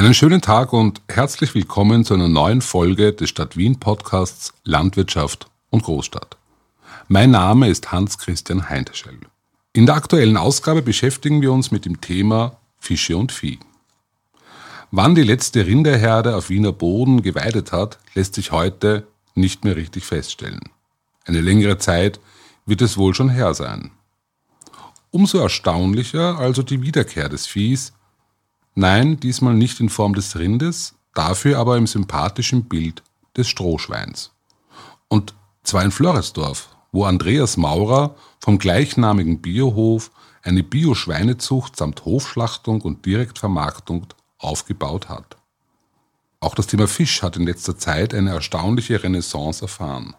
Einen schönen Tag und herzlich willkommen zu einer neuen Folge des Stadt Wien Podcasts Landwirtschaft und Großstadt. Mein Name ist Hans-Christian Heinteschell. In der aktuellen Ausgabe beschäftigen wir uns mit dem Thema Fische und Vieh. Wann die letzte Rinderherde auf Wiener Boden geweidet hat, lässt sich heute nicht mehr richtig feststellen. Eine längere Zeit wird es wohl schon her sein. Umso erstaunlicher also die Wiederkehr des Viehs, Nein, diesmal nicht in Form des Rindes, dafür aber im sympathischen Bild des Strohschweins. Und zwar in Floridsdorf, wo Andreas Maurer vom gleichnamigen Biohof eine Bio-Schweinezucht samt Hofschlachtung und Direktvermarktung aufgebaut hat. Auch das Thema Fisch hat in letzter Zeit eine erstaunliche Renaissance erfahren.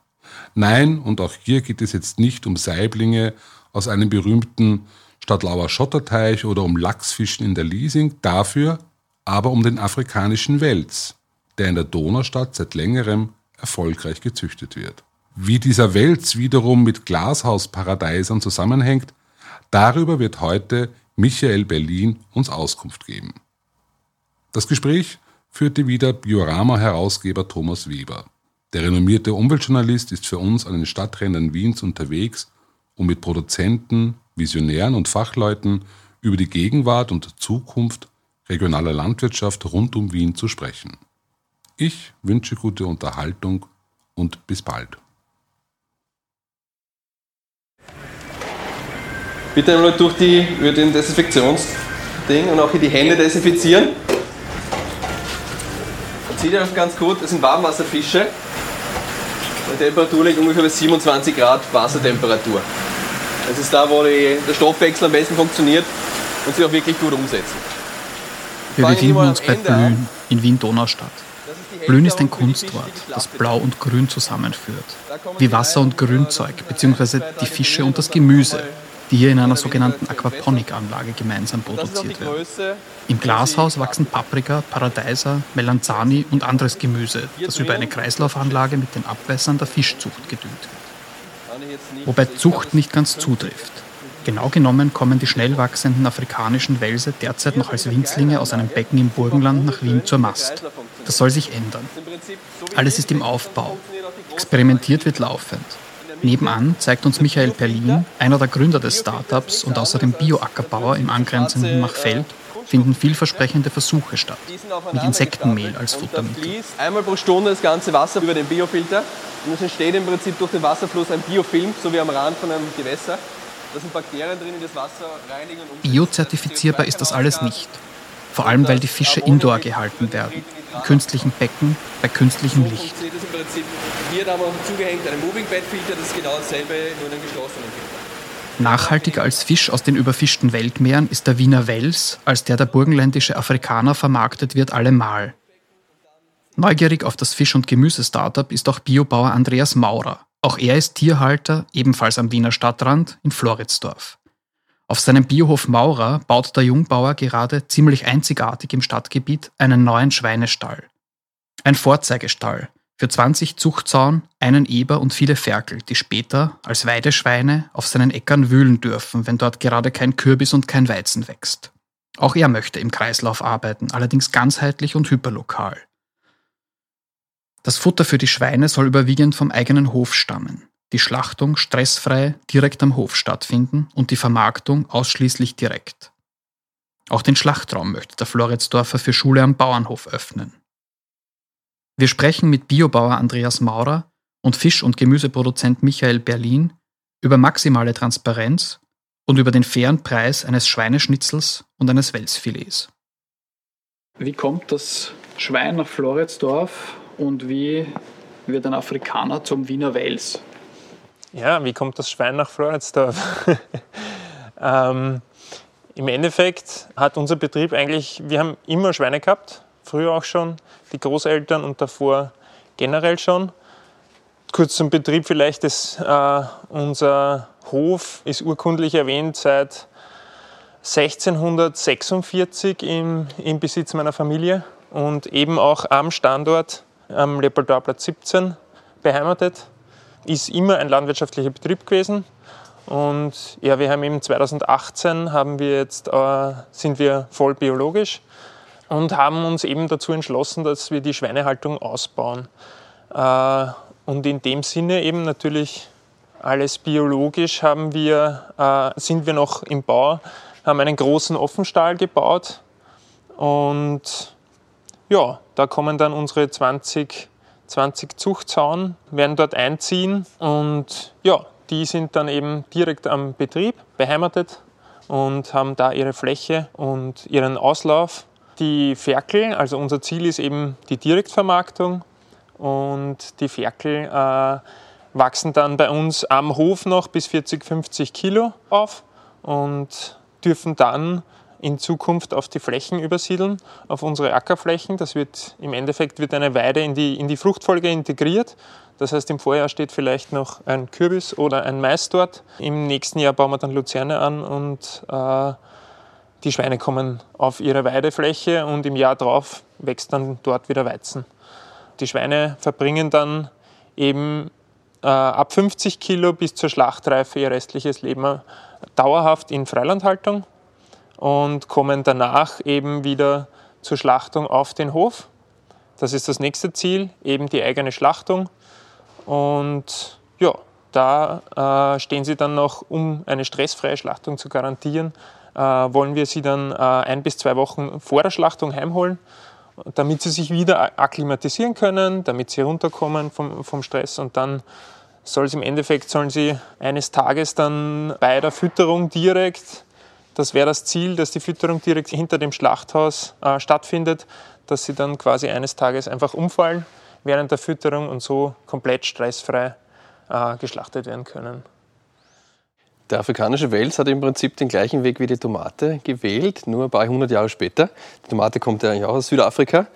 Nein, und auch hier geht es jetzt nicht um Saiblinge aus einem berühmten Stadtlauer Schotterteich oder um Lachsfischen in der Liesing, dafür aber um den afrikanischen Wels, der in der Donaustadt seit längerem erfolgreich gezüchtet wird. Wie dieser Wels wiederum mit Glashausparadiesern zusammenhängt, darüber wird heute Michael Berlin uns Auskunft geben. Das Gespräch führte wieder Biorama-Herausgeber Thomas Weber. Der renommierte Umweltjournalist ist für uns an den Stadträndern Wiens unterwegs, um mit Produzenten, Visionären und Fachleuten über die Gegenwart und Zukunft regionaler Landwirtschaft rund um Wien zu sprechen. Ich wünsche gute Unterhaltung und bis bald. Bitte einmal durch die, über den Desinfektionsding und auch hier die Hände desinfizieren. Man sieht ja ganz gut, das sind Warmwasserfische. Die Temperatur liegt ungefähr bei 27 Grad Wassertemperatur. Das ist da, wo die, der Stoffwechsel am besten funktioniert und sich auch wirklich gut umsetzen. Wir befinden uns bei Blühen in Wien-Donaustadt. Blühen ist ein Kunstwort, das Blau und Grün zusammenführt. Wie Wasser und Grünzeug, beziehungsweise die Fische und das Gemüse, die hier in einer sogenannten Aquaponik-Anlage gemeinsam produziert werden. Im Glashaus wachsen Paprika, Paradeiser, Melanzani und anderes Gemüse, das über eine Kreislaufanlage mit den Abwässern der Fischzucht gedüngt wird wobei Zucht nicht ganz zutrifft. Genau genommen kommen die schnell wachsenden afrikanischen Wälse derzeit noch als Winzlinge aus einem Becken im Burgenland nach Wien zur Mast. Das soll sich ändern. Alles ist im Aufbau. Experimentiert wird laufend. Nebenan zeigt uns Michael Perlin, einer der Gründer des Startups und außerdem Bioackerbauer im angrenzenden Machfeld, finden vielversprechende Versuche statt, mit Insektenmehl als Futtermittel. Einmal pro Stunde das ganze Wasser über den Biofilter und es entsteht im Prinzip durch den Wasserfluss ein Biofilm, so wie am Rand von einem Gewässer. Da sind Bakterien drin, die das Wasser reinigen Biozertifizierbar ist das alles nicht. Vor allem, weil die Fische indoor gehalten werden. In künstlichen Becken, bei künstlichem Licht. Hier haben wir zugehängt einen Moving Bed Filter, das ist genau dasselbe, nur in einem geschlossenen Filter. Nachhaltiger als Fisch aus den überfischten Weltmeeren ist der Wiener Wels, als der der burgenländische Afrikaner vermarktet wird, allemal. Neugierig auf das Fisch- und Gemüse-Startup ist auch Biobauer Andreas Maurer. Auch er ist Tierhalter, ebenfalls am Wiener Stadtrand, in Floridsdorf. Auf seinem Biohof Maurer baut der Jungbauer gerade ziemlich einzigartig im Stadtgebiet einen neuen Schweinestall. Ein Vorzeigestall für 20 Zuchtzaun, einen Eber und viele Ferkel, die später als Weideschweine auf seinen Äckern wühlen dürfen, wenn dort gerade kein Kürbis und kein Weizen wächst. Auch er möchte im Kreislauf arbeiten, allerdings ganzheitlich und hyperlokal. Das Futter für die Schweine soll überwiegend vom eigenen Hof stammen, die Schlachtung stressfrei direkt am Hof stattfinden und die Vermarktung ausschließlich direkt. Auch den Schlachtraum möchte der Floridsdorfer für Schule am Bauernhof öffnen. Wir sprechen mit Biobauer Andreas Maurer und Fisch- und Gemüseproduzent Michael Berlin über maximale Transparenz und über den fairen Preis eines Schweineschnitzels und eines Welsfilets. Wie kommt das Schwein nach Floridsdorf und wie wird ein Afrikaner zum Wiener Wels? Ja, wie kommt das Schwein nach Floridsdorf? ähm, Im Endeffekt hat unser Betrieb eigentlich, wir haben immer Schweine gehabt, früher auch schon, die Großeltern und davor generell schon. Kurz zum Betrieb vielleicht, das, äh, unser Hof ist urkundlich erwähnt seit 1646 im, im Besitz meiner Familie und eben auch am Standort am Leopoldorplatz 17 beheimatet. Ist immer ein landwirtschaftlicher Betrieb gewesen. Und ja, wir haben eben 2018 haben wir jetzt, äh, sind wir voll biologisch. Und haben uns eben dazu entschlossen, dass wir die Schweinehaltung ausbauen. Äh, und in dem Sinne eben natürlich alles biologisch haben wir, äh, sind wir noch im Bau, haben einen großen Offenstall gebaut und ja, da kommen dann unsere 20, 20 Zuchtzaun, werden dort einziehen und ja, die sind dann eben direkt am Betrieb beheimatet und haben da ihre Fläche und ihren Auslauf. Die Ferkel, also unser Ziel ist eben die Direktvermarktung und die Ferkel äh, wachsen dann bei uns am Hof noch bis 40, 50 Kilo auf und dürfen dann in Zukunft auf die Flächen übersiedeln, auf unsere Ackerflächen. Das wird im Endeffekt wird eine Weide in die, in die Fruchtfolge integriert. Das heißt, im Vorjahr steht vielleicht noch ein Kürbis oder ein Mais dort. Im nächsten Jahr bauen wir dann Luzerne an und äh, die Schweine kommen auf ihre Weidefläche und im Jahr darauf wächst dann dort wieder Weizen. Die Schweine verbringen dann eben äh, ab 50 Kilo bis zur Schlachtreife ihr restliches Leben dauerhaft in Freilandhaltung und kommen danach eben wieder zur Schlachtung auf den Hof. Das ist das nächste Ziel, eben die eigene Schlachtung. Und ja, da äh, stehen sie dann noch, um eine stressfreie Schlachtung zu garantieren, äh, wollen wir sie dann äh, ein bis zwei Wochen vor der Schlachtung heimholen, damit sie sich wieder akklimatisieren können, damit sie runterkommen vom, vom Stress und dann soll es im Endeffekt, sollen sie eines Tages dann bei der Fütterung direkt, das wäre das Ziel, dass die Fütterung direkt hinter dem Schlachthaus äh, stattfindet, dass sie dann quasi eines Tages einfach umfallen während der Fütterung und so komplett stressfrei äh, geschlachtet werden können. Der afrikanische Wels hat im Prinzip den gleichen Weg wie die Tomate gewählt, nur ein paar hundert Jahre später. Die Tomate kommt ja auch aus Südafrika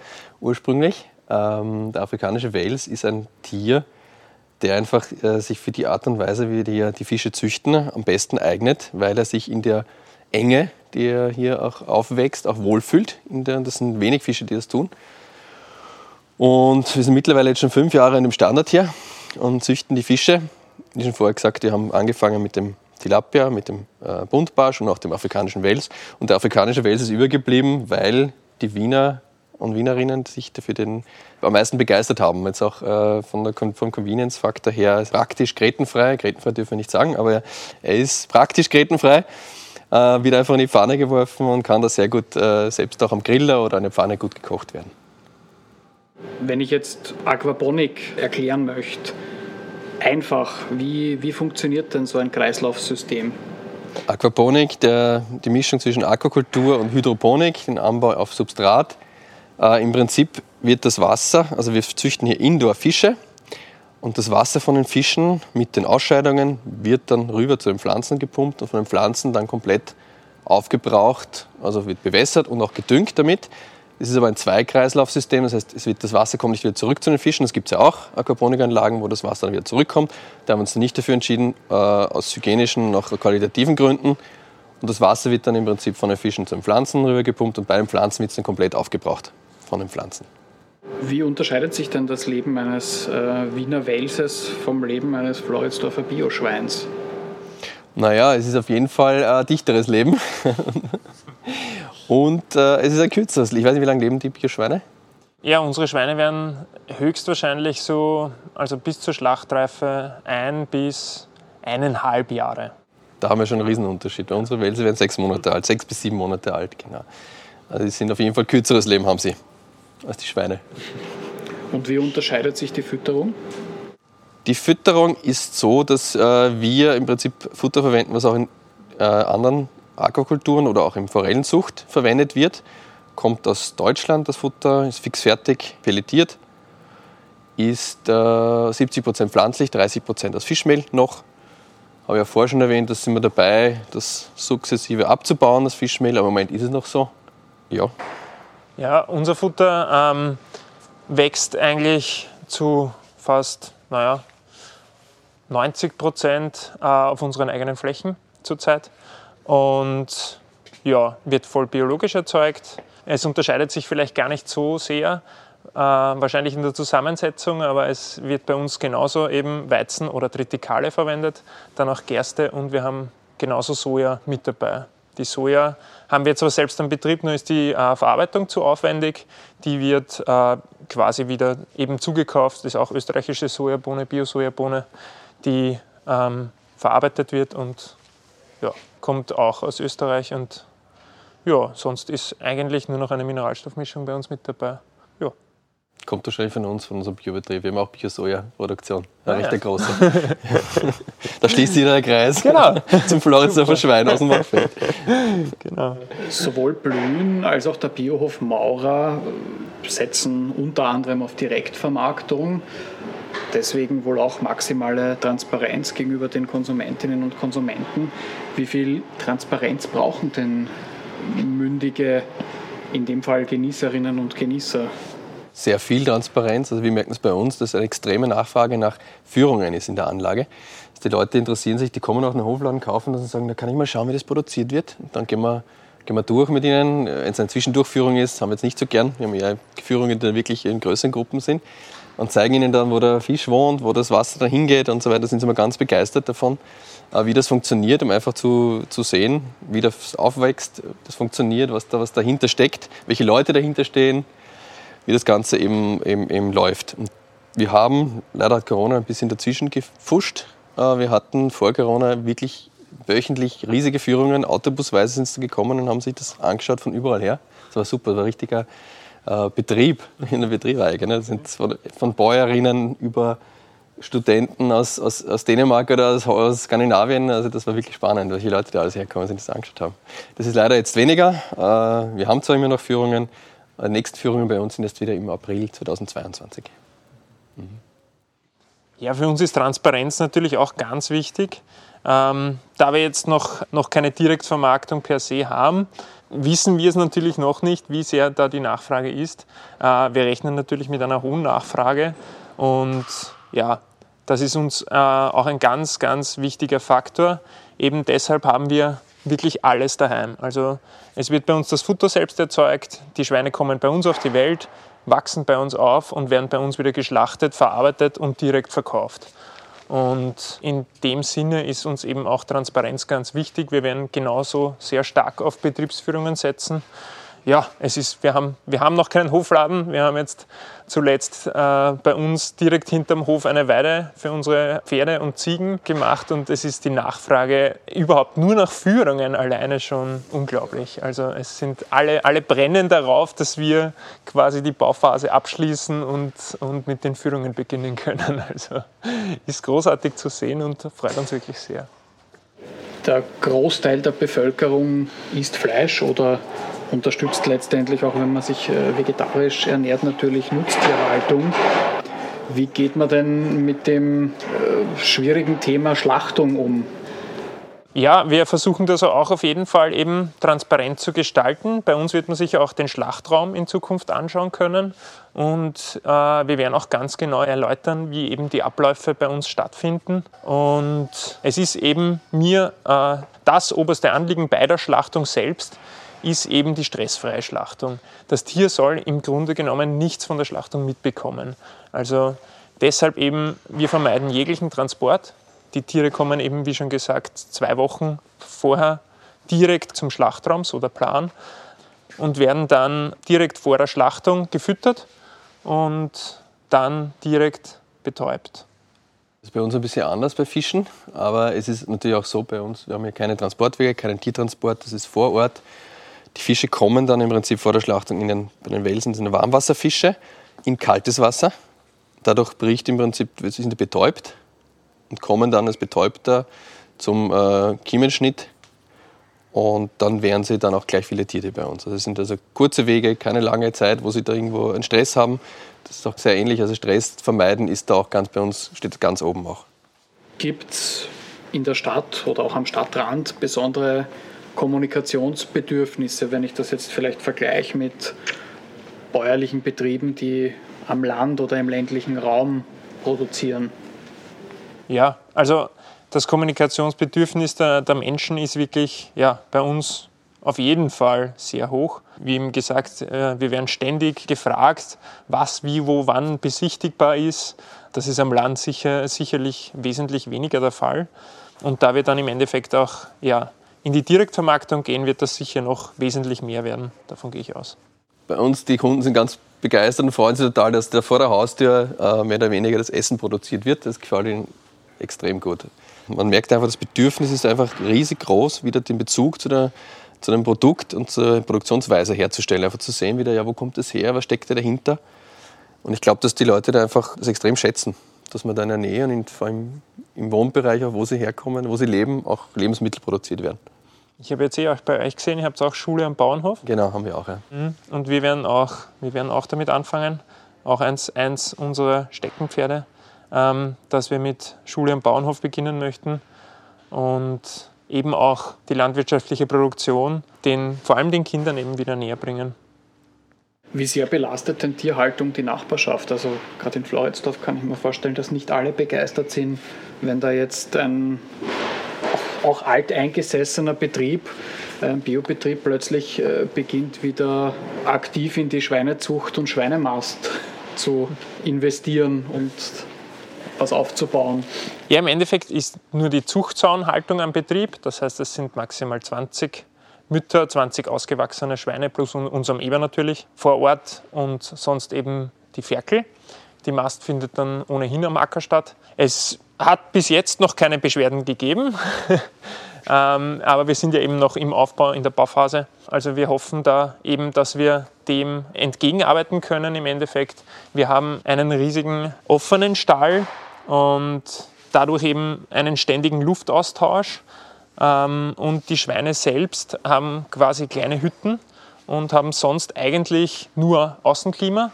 ursprünglich. Ähm, der afrikanische Wels ist ein Tier, der einfach äh, sich für die Art und Weise, wie die, die Fische züchten, am besten eignet, weil er sich in der Enge, die er hier auch aufwächst, auch wohlfühlt. Der, das sind wenig Fische, die das tun. Und wir sind mittlerweile jetzt schon fünf Jahre in dem Standard hier und züchten die Fische. Wie schon vorher gesagt, wir haben angefangen mit dem Tilapia, mit dem äh, Buntbarsch und auch dem afrikanischen Wels. Und der afrikanische Wels ist übergeblieben, weil die Wiener und Wienerinnen sich dafür den am meisten begeistert haben. Jetzt auch äh, von der, vom Convenience-Faktor her praktisch grätenfrei. Grätenfrei dürfen wir nicht sagen, aber er ist praktisch grätenfrei. Äh, wird einfach in die Pfanne geworfen und kann da sehr gut äh, selbst auch am Griller oder eine Pfanne gut gekocht werden. Wenn ich jetzt Aquaponik erklären möchte, einfach, wie, wie funktioniert denn so ein Kreislaufsystem? Aquaponik, der, die Mischung zwischen Aquakultur und Hydroponik, den Anbau auf Substrat. Äh, Im Prinzip wird das Wasser, also wir züchten hier Indoor-Fische und das Wasser von den Fischen mit den Ausscheidungen wird dann rüber zu den Pflanzen gepumpt und von den Pflanzen dann komplett aufgebraucht, also wird bewässert und auch gedüngt damit. Es ist aber ein Zweikreislaufsystem, das heißt, es wird, das Wasser kommt nicht wieder zurück zu den Fischen. Das gibt es ja auch, Aquaponikanlagen, wo das Wasser dann wieder zurückkommt. Da haben wir uns nicht dafür entschieden, äh, aus hygienischen und auch qualitativen Gründen. Und das Wasser wird dann im Prinzip von den Fischen zu den Pflanzen rübergepumpt und bei den Pflanzen wird es dann komplett aufgebraucht von den Pflanzen. Wie unterscheidet sich denn das Leben eines äh, Wiener Welses vom Leben eines Floridsdorfer Bioschweins? Naja, es ist auf jeden Fall ein dichteres Leben. Und äh, es ist ein kürzeres. Ich weiß nicht, wie lange leben die Bioschweine? Ja, unsere Schweine werden höchstwahrscheinlich so, also bis zur Schlachtreife ein bis eineinhalb Jahre. Da haben wir schon einen Riesenunterschied. Bei unseren Wälse werden sechs Monate alt, sechs bis sieben Monate alt, genau. Also die sind auf jeden Fall kürzeres Leben haben sie als die Schweine. Und wie unterscheidet sich die Fütterung? Die Fütterung ist so, dass äh, wir im Prinzip Futter verwenden, was auch in äh, anderen Aquakulturen oder auch in Forellenzucht verwendet wird. Kommt aus Deutschland das Futter, ist fixfertig, pelletiert, ist äh, 70% pflanzlich, 30% aus Fischmehl noch. Habe ich ja vorher schon erwähnt, da sind wir dabei, das sukzessive abzubauen, das Fischmehl, aber im Moment ist es noch so. Ja. Ja, unser Futter ähm, wächst eigentlich zu fast, naja, 90 Prozent äh, auf unseren eigenen Flächen zurzeit und ja, wird voll biologisch erzeugt. Es unterscheidet sich vielleicht gar nicht so sehr, äh, wahrscheinlich in der Zusammensetzung, aber es wird bei uns genauso eben Weizen oder Tritikale verwendet, dann auch Gerste und wir haben genauso Soja mit dabei. Die Soja haben wir zwar selbst am Betrieb, nur ist die äh, Verarbeitung zu aufwendig. Die wird äh, quasi wieder eben zugekauft. Das ist auch österreichische Sojabohne, Bio-Sojabohne, die ähm, verarbeitet wird und ja, kommt auch aus Österreich. Und ja, sonst ist eigentlich nur noch eine Mineralstoffmischung bei uns mit dabei. Ja. Kommt wahrscheinlich von uns, von unserem Biobetrieb. Wir haben auch Bio-Soja-Produktion. Eine ah, recht ja. große. da schließt sich der Kreis genau. zum Floridsdorfer Schwein aus dem Waldfeld. Genau. Sowohl Blühen als auch der Biohof Maurer setzen unter anderem auf Direktvermarktung. Deswegen wohl auch maximale Transparenz gegenüber den Konsumentinnen und Konsumenten. Wie viel Transparenz brauchen denn mündige, in dem Fall Genießerinnen und Genießer? Sehr viel Transparenz. Also wir merken es bei uns, dass eine extreme Nachfrage nach Führungen ist in der Anlage. die Leute interessieren sich, die kommen auch in den Hofladen, kaufen und sagen, da kann ich mal schauen, wie das produziert wird. Und dann gehen wir gehen wir durch mit ihnen. Wenn es eine Zwischendurchführung ist, haben wir jetzt nicht so gern. Wir haben eher Führungen, die dann wirklich in größeren Gruppen sind. Und zeigen ihnen dann, wo der Fisch wohnt, wo das Wasser da hingeht und so weiter. Da sind sie immer ganz begeistert davon, äh, wie das funktioniert, um einfach zu, zu sehen, wie das aufwächst, das funktioniert, was, da, was dahinter steckt, welche Leute dahinter stehen, wie das Ganze eben, eben, eben läuft. Und wir haben, leider hat Corona ein bisschen dazwischen gefuscht. Äh, wir hatten vor Corona wirklich wöchentlich riesige Führungen, autobusweise sind sie gekommen und haben sich das angeschaut von überall her. Das war super, das war richtiger äh, Betrieb, in der Betrieb eigentlich. Das sind von, von Bäuerinnen über Studenten aus, aus, aus Dänemark oder aus, aus, Skandinavien. Also das war wirklich spannend, welche Leute da alles herkommen sind, das angeschaut haben. Das ist leider jetzt weniger. Äh, wir haben zwar immer noch Führungen, die nächsten Führungen bei uns sind jetzt wieder im April 2022. Mhm. Ja, für uns ist Transparenz natürlich auch ganz wichtig. Ähm, da wir jetzt noch, noch keine Direktvermarktung per se haben, wissen wir es natürlich noch nicht, wie sehr da die Nachfrage ist. Äh, wir rechnen natürlich mit einer hohen Nachfrage und ja, das ist uns äh, auch ein ganz, ganz wichtiger Faktor. Eben deshalb haben wir wirklich alles daheim. Also es wird bei uns das Futter selbst erzeugt, die Schweine kommen bei uns auf die Welt, wachsen bei uns auf und werden bei uns wieder geschlachtet, verarbeitet und direkt verkauft. Und in dem Sinne ist uns eben auch Transparenz ganz wichtig. Wir werden genauso sehr stark auf Betriebsführungen setzen ja, es ist, wir, haben, wir haben noch keinen Hofladen. Wir haben jetzt zuletzt äh, bei uns direkt hinterm Hof eine Weide für unsere Pferde und Ziegen gemacht und es ist die Nachfrage überhaupt nur nach Führungen alleine schon unglaublich. Also es sind alle, alle brennen darauf, dass wir quasi die Bauphase abschließen und, und mit den Führungen beginnen können. Also ist großartig zu sehen und freut uns wirklich sehr. Der Großteil der Bevölkerung isst Fleisch oder unterstützt letztendlich auch, wenn man sich äh, vegetarisch ernährt, natürlich Nutztierhaltung. Wie geht man denn mit dem äh, schwierigen Thema Schlachtung um? Ja, wir versuchen das auch auf jeden Fall eben transparent zu gestalten. Bei uns wird man sich auch den Schlachtraum in Zukunft anschauen können und äh, wir werden auch ganz genau erläutern, wie eben die Abläufe bei uns stattfinden. Und es ist eben mir äh, das oberste Anliegen bei der Schlachtung selbst, ist eben die stressfreie Schlachtung. Das Tier soll im Grunde genommen nichts von der Schlachtung mitbekommen. Also deshalb eben, wir vermeiden jeglichen Transport. Die Tiere kommen eben, wie schon gesagt, zwei Wochen vorher direkt zum Schlachtraum, so der Plan, und werden dann direkt vor der Schlachtung gefüttert und dann direkt betäubt. Das ist bei uns ein bisschen anders bei Fischen, aber es ist natürlich auch so bei uns, wir haben hier keine Transportwege, keinen Tiertransport, das ist vor Ort. Die Fische kommen dann im Prinzip vor der Schlachtung in den, bei den Welsen sind Warmwasserfische in kaltes Wasser. Dadurch bricht im Prinzip, sind die betäubt und kommen dann als Betäubter zum äh, Kiemenschnitt und dann wären sie dann auch gleich viele Tiere bei uns. Also es sind also kurze Wege, keine lange Zeit, wo sie da irgendwo einen Stress haben. Das ist auch sehr ähnlich. Also Stress vermeiden ist da auch ganz bei uns, steht ganz oben auch. Gibt es in der Stadt oder auch am Stadtrand besondere Kommunikationsbedürfnisse, wenn ich das jetzt vielleicht vergleiche mit bäuerlichen Betrieben, die am Land oder im ländlichen Raum produzieren? Ja, also das Kommunikationsbedürfnis der, der Menschen ist wirklich ja, bei uns auf jeden Fall sehr hoch. Wie eben gesagt, äh, wir werden ständig gefragt, was, wie, wo, wann besichtigbar ist. Das ist am Land sicher, sicherlich wesentlich weniger der Fall. Und da wir dann im Endeffekt auch ja, in die Direktvermarktung gehen, wird das sicher noch wesentlich mehr werden. Davon gehe ich aus. Bei uns, die Kunden sind ganz begeistert und freuen sich total, dass da vor der Haustür äh, mehr oder weniger das Essen produziert wird. Das gefällt ihnen extrem gut. Man merkt einfach, das Bedürfnis ist einfach riesig groß, wieder den Bezug zu, der, zu einem Produkt und zur Produktionsweise herzustellen. Einfach zu sehen, wieder, ja, wo kommt das her, was steckt da dahinter. Und ich glaube, dass die Leute da einfach das extrem schätzen, dass man da in der Nähe und in, vor allem im Wohnbereich, auch wo sie herkommen, wo sie leben, auch Lebensmittel produziert werden. Ich habe jetzt eh auch bei euch gesehen, ihr habt auch Schule am Bauernhof. Genau, haben wir auch. Ja. Mhm. Und wir werden auch, wir werden auch damit anfangen, auch eins, eins unserer Steckenpferde, ähm, dass wir mit Schule am Bauernhof beginnen möchten und eben auch die landwirtschaftliche Produktion den, vor allem den Kindern eben wieder näher bringen. Wie sehr belastet denn Tierhaltung die Nachbarschaft? Also gerade in Floridsdorf kann ich mir vorstellen, dass nicht alle begeistert sind, wenn da jetzt ein auch alteingesessener Betrieb, ein Biobetrieb plötzlich äh, beginnt wieder aktiv in die Schweinezucht und Schweinemast zu investieren und was aufzubauen. Ja, im Endeffekt ist nur die Zuchtzaunhaltung am Betrieb. Das heißt, es sind maximal 20 Mütter, 20 ausgewachsene Schweine plus unserem Eber natürlich vor Ort und sonst eben die Ferkel. Die Mast findet dann ohnehin am Acker statt. Es hat bis jetzt noch keine Beschwerden gegeben, ähm, aber wir sind ja eben noch im Aufbau, in der Bauphase. Also wir hoffen da eben, dass wir dem entgegenarbeiten können im Endeffekt. Wir haben einen riesigen offenen Stall und dadurch eben einen ständigen Luftaustausch. Ähm, und die Schweine selbst haben quasi kleine Hütten und haben sonst eigentlich nur Außenklima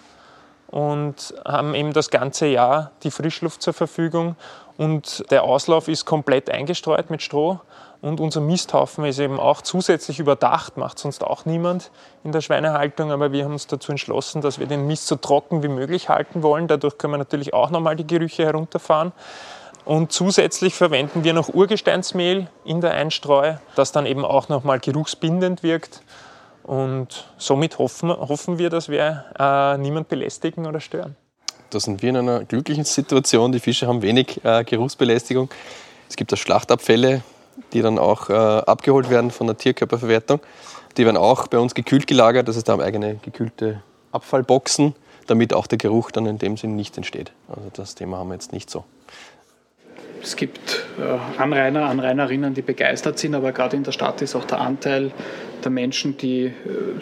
und haben eben das ganze Jahr die Frischluft zur Verfügung. Und der Auslauf ist komplett eingestreut mit Stroh. Und unser Misthaufen ist eben auch zusätzlich überdacht, macht sonst auch niemand in der Schweinehaltung. Aber wir haben uns dazu entschlossen, dass wir den Mist so trocken wie möglich halten wollen. Dadurch können wir natürlich auch nochmal die Gerüche herunterfahren. Und zusätzlich verwenden wir noch Urgesteinsmehl in der Einstreu, das dann eben auch nochmal geruchsbindend wirkt und somit hoffen, hoffen wir, dass wir äh, niemand belästigen oder stören. Da sind wir in einer glücklichen Situation. Die Fische haben wenig äh, Geruchsbelästigung. Es gibt auch Schlachtabfälle, die dann auch äh, abgeholt werden von der Tierkörperverwertung. Die werden auch bei uns gekühlt gelagert. Das heißt, da haben eigene gekühlte Abfallboxen, damit auch der Geruch dann in dem Sinn nicht entsteht. Also das Thema haben wir jetzt nicht so. Es gibt äh, Anrainer, Anrainerinnen, die begeistert sind, aber gerade in der Stadt ist auch der Anteil der Menschen, die äh,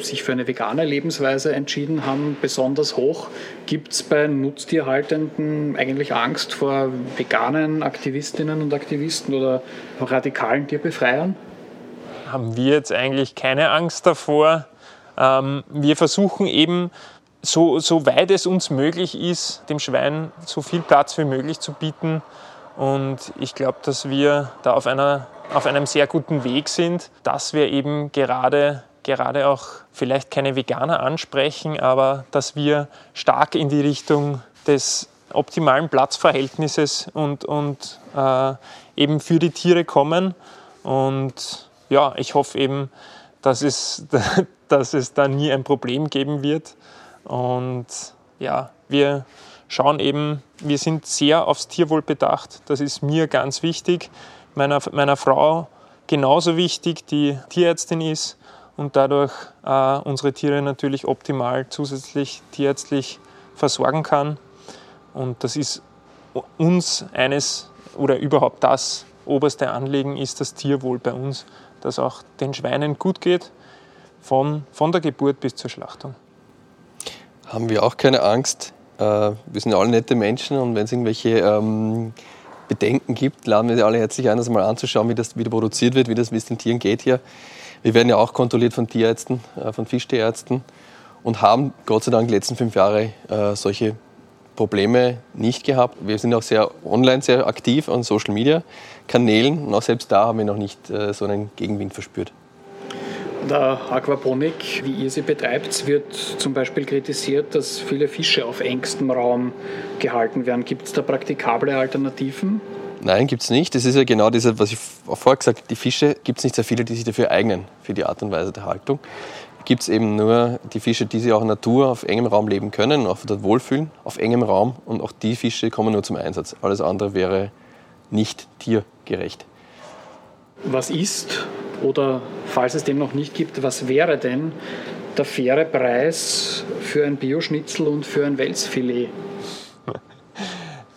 sich für eine vegane Lebensweise entschieden haben, besonders hoch. Gibt es bei Nutztierhaltenden eigentlich Angst vor veganen Aktivistinnen und Aktivisten oder radikalen Tierbefreiern? Haben wir jetzt eigentlich keine Angst davor. Ähm, wir versuchen eben, so, so weit es uns möglich ist, dem Schwein so viel Platz wie möglich zu bieten. Und ich glaube, dass wir da auf einer auf einem sehr guten Weg sind, dass wir eben gerade gerade auch vielleicht keine Veganer ansprechen, aber dass wir stark in die Richtung des optimalen Platzverhältnisses und, und äh, eben für die Tiere kommen. Und ja, ich hoffe eben, dass es, dass es da nie ein Problem geben wird. Und ja, wir schauen eben, wir sind sehr aufs Tierwohl bedacht. Das ist mir ganz wichtig meiner, meiner Frau genauso wichtig, die Tierärztin ist und dadurch äh, unsere Tiere natürlich optimal zusätzlich tierärztlich versorgen kann. Und das ist uns eines oder überhaupt das oberste Anliegen ist das Tierwohl bei uns, dass auch den Schweinen gut geht, von, von der Geburt bis zur Schlachtung. Haben wir auch keine Angst. Äh, wir sind alle nette Menschen und wenn es irgendwelche ähm, Bedenken gibt, laden wir Sie alle herzlich ein, das mal anzuschauen, wie das wieder produziert wird, wie das es den Tieren geht hier. Wir werden ja auch kontrolliert von Tierärzten, äh, von Fischtierärzten und haben Gott sei Dank die letzten fünf Jahre äh, solche Probleme nicht gehabt. Wir sind auch sehr online sehr aktiv an Social Media Kanälen und auch selbst da haben wir noch nicht äh, so einen Gegenwind verspürt. Der Aquaponik, wie ihr sie betreibt, wird zum Beispiel kritisiert, dass viele Fische auf engstem Raum gehalten werden. Gibt es da praktikable Alternativen? Nein, gibt es nicht. Das ist ja genau das, was ich vorher gesagt habe. Die Fische gibt es nicht sehr viele, die sich dafür eignen, für die Art und Weise der Haltung. Gibt es eben nur die Fische, die sich auch in Natur auf engem Raum leben können, auch dort wohlfühlen, auf engem Raum. Und auch die Fische kommen nur zum Einsatz. Alles andere wäre nicht tiergerecht. Was ist Oder falls es den noch nicht gibt, was wäre denn der faire Preis für ein Bioschnitzel und für ein Welsfilet?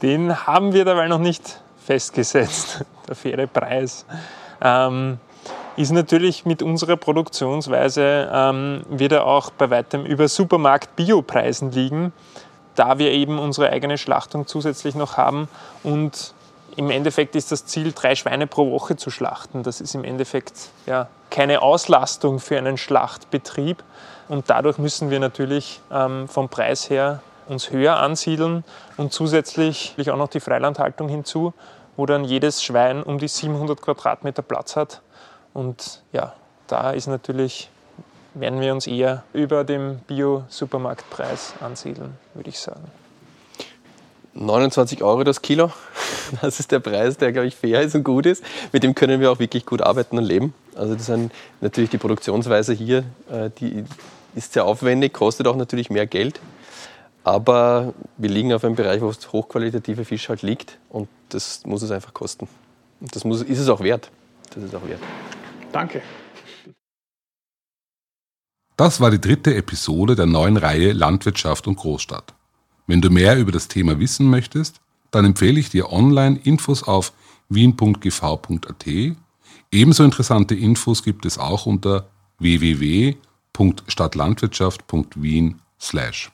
Den haben wir dabei noch nicht festgesetzt, der faire Preis. Ähm, ist natürlich mit unserer Produktionsweise, ähm, wird er auch bei weitem über Supermarkt-Biopreisen liegen, da wir eben unsere eigene Schlachtung zusätzlich noch haben und im Endeffekt ist das Ziel, drei Schweine pro Woche zu schlachten. Das ist im Endeffekt ja, keine Auslastung für einen Schlachtbetrieb. Und dadurch müssen wir natürlich ähm, vom Preis her uns höher ansiedeln und zusätzlich auch noch die Freilandhaltung hinzu, wo dann jedes Schwein um die 700 Quadratmeter Platz hat. Und ja, da ist natürlich, werden wir uns eher über dem Bio-Supermarktpreis ansiedeln, würde ich sagen. 29 Euro das Kilo. Das ist der Preis, der, glaube ich, fair ist und gut ist. Mit dem können wir auch wirklich gut arbeiten und leben. Also das ist natürlich die Produktionsweise hier, äh, die ist sehr aufwendig, kostet auch natürlich mehr Geld. Aber wir liegen auf einem Bereich, wo es hochqualitative Fisch halt liegt und das muss es einfach kosten. Und das muss, ist es auch wert. Das ist auch wert. Danke. Das war die dritte Episode der neuen Reihe Landwirtschaft und Großstadt. Wenn du mehr über das Thema wissen möchtest, dann empfehle ich dir online Infos auf wien.gv.at. Ebenso interessante Infos gibt es auch unter www.stadtlandwirtschaft.wien slash